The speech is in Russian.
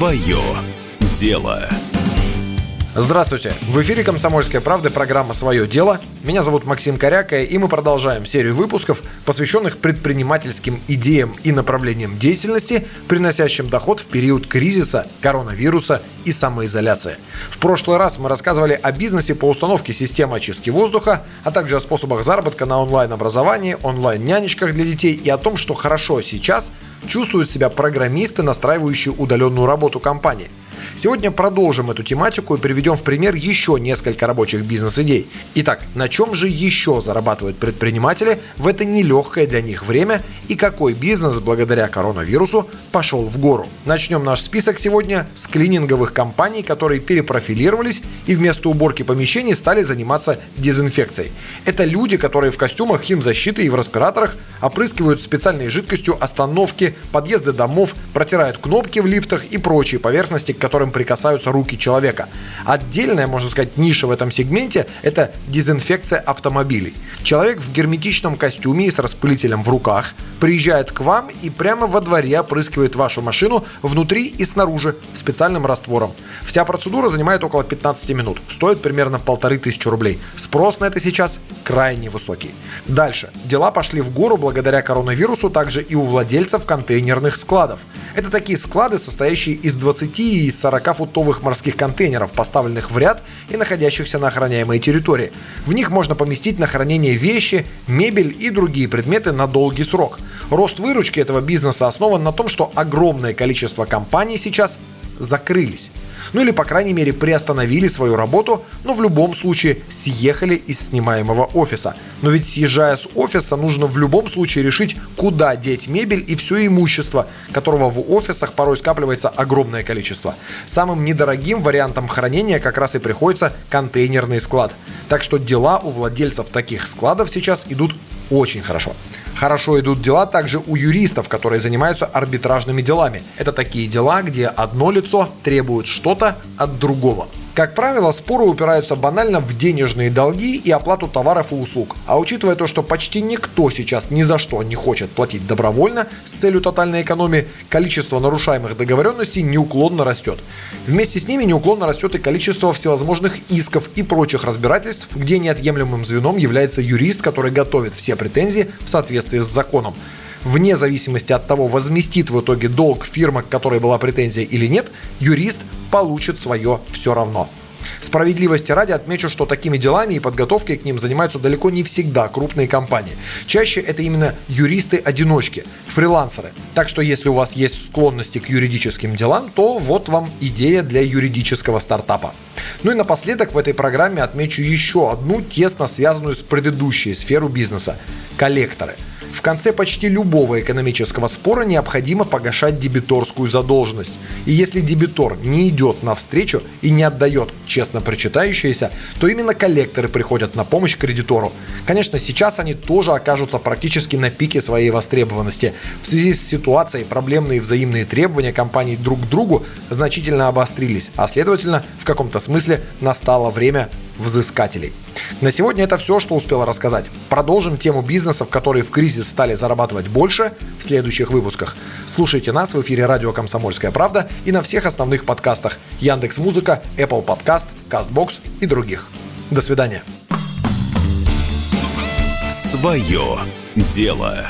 Свое дело. Здравствуйте! В эфире «Комсомольская правда» программа «Свое дело». Меня зовут Максим Коряка, и мы продолжаем серию выпусков, посвященных предпринимательским идеям и направлениям деятельности, приносящим доход в период кризиса, коронавируса и самоизоляции. В прошлый раз мы рассказывали о бизнесе по установке системы очистки воздуха, а также о способах заработка на онлайн-образовании, онлайн-нянечках для детей и о том, что хорошо сейчас чувствуют себя программисты, настраивающие удаленную работу компании – Сегодня продолжим эту тематику и приведем в пример еще несколько рабочих бизнес-идей. Итак, на чем же еще зарабатывают предприниматели в это нелегкое для них время и какой бизнес благодаря коронавирусу пошел в гору? Начнем наш список сегодня с клининговых компаний, которые перепрофилировались и вместо уборки помещений стали заниматься дезинфекцией. Это люди, которые в костюмах химзащиты и в респираторах опрыскивают специальной жидкостью остановки, подъезды домов, протирают кнопки в лифтах и прочие поверхности, к которым прикасаются руки человека. Отдельная, можно сказать, ниша в этом сегменте – это дезинфекция автомобилей. Человек в герметичном костюме и с распылителем в руках приезжает к вам и прямо во дворе опрыскивает вашу машину внутри и снаружи специальным раствором. Вся процедура занимает около 15 минут. Стоит примерно полторы тысячи рублей. Спрос на это сейчас крайне высокий. Дальше. Дела пошли в гору благодаря коронавирусу также и у владельцев контейнерных складов. Это такие склады, состоящие из 20 и из 40-футовых морских контейнеров, поставленных в ряд и находящихся на охраняемой территории. В них можно поместить на хранение вещи, мебель и другие предметы на долгий срок. Рост выручки этого бизнеса основан на том, что огромное количество компаний сейчас закрылись. Ну или, по крайней мере, приостановили свою работу, но в любом случае съехали из снимаемого офиса. Но ведь съезжая с офиса, нужно в любом случае решить, куда деть мебель и все имущество, которого в офисах порой скапливается огромное количество. Самым недорогим вариантом хранения как раз и приходится контейнерный склад. Так что дела у владельцев таких складов сейчас идут очень хорошо. Хорошо идут дела также у юристов, которые занимаются арбитражными делами. Это такие дела, где одно лицо требует что-то от другого. Как правило, споры упираются банально в денежные долги и оплату товаров и услуг. А учитывая то, что почти никто сейчас ни за что не хочет платить добровольно с целью тотальной экономии, количество нарушаемых договоренностей неуклонно растет. Вместе с ними неуклонно растет и количество всевозможных исков и прочих разбирательств, где неотъемлемым звеном является юрист, который готовит все претензии в соответствии с законом вне зависимости от того, возместит в итоге долг фирма, к которой была претензия или нет, юрист получит свое все равно. Справедливости ради отмечу, что такими делами и подготовкой к ним занимаются далеко не всегда крупные компании. Чаще это именно юристы-одиночки, фрилансеры. Так что если у вас есть склонности к юридическим делам, то вот вам идея для юридического стартапа. Ну и напоследок в этой программе отмечу еще одну тесно связанную с предыдущей сферу бизнеса – коллекторы – в конце почти любого экономического спора необходимо погашать дебиторскую задолженность. И если дебитор не идет навстречу и не отдает честно причитающееся, то именно коллекторы приходят на помощь кредитору. Конечно, сейчас они тоже окажутся практически на пике своей востребованности. В связи с ситуацией проблемные взаимные требования компаний друг к другу значительно обострились, а следовательно, в каком-то смысле настало время взыскателей. На сегодня это все, что успела рассказать. Продолжим тему бизнесов, которые в кризис стали зарабатывать больше в следующих выпусках. Слушайте нас в эфире радио «Комсомольская правда» и на всех основных подкастах Яндекс Музыка, Apple Podcast, CastBox и других. До свидания. Свое дело.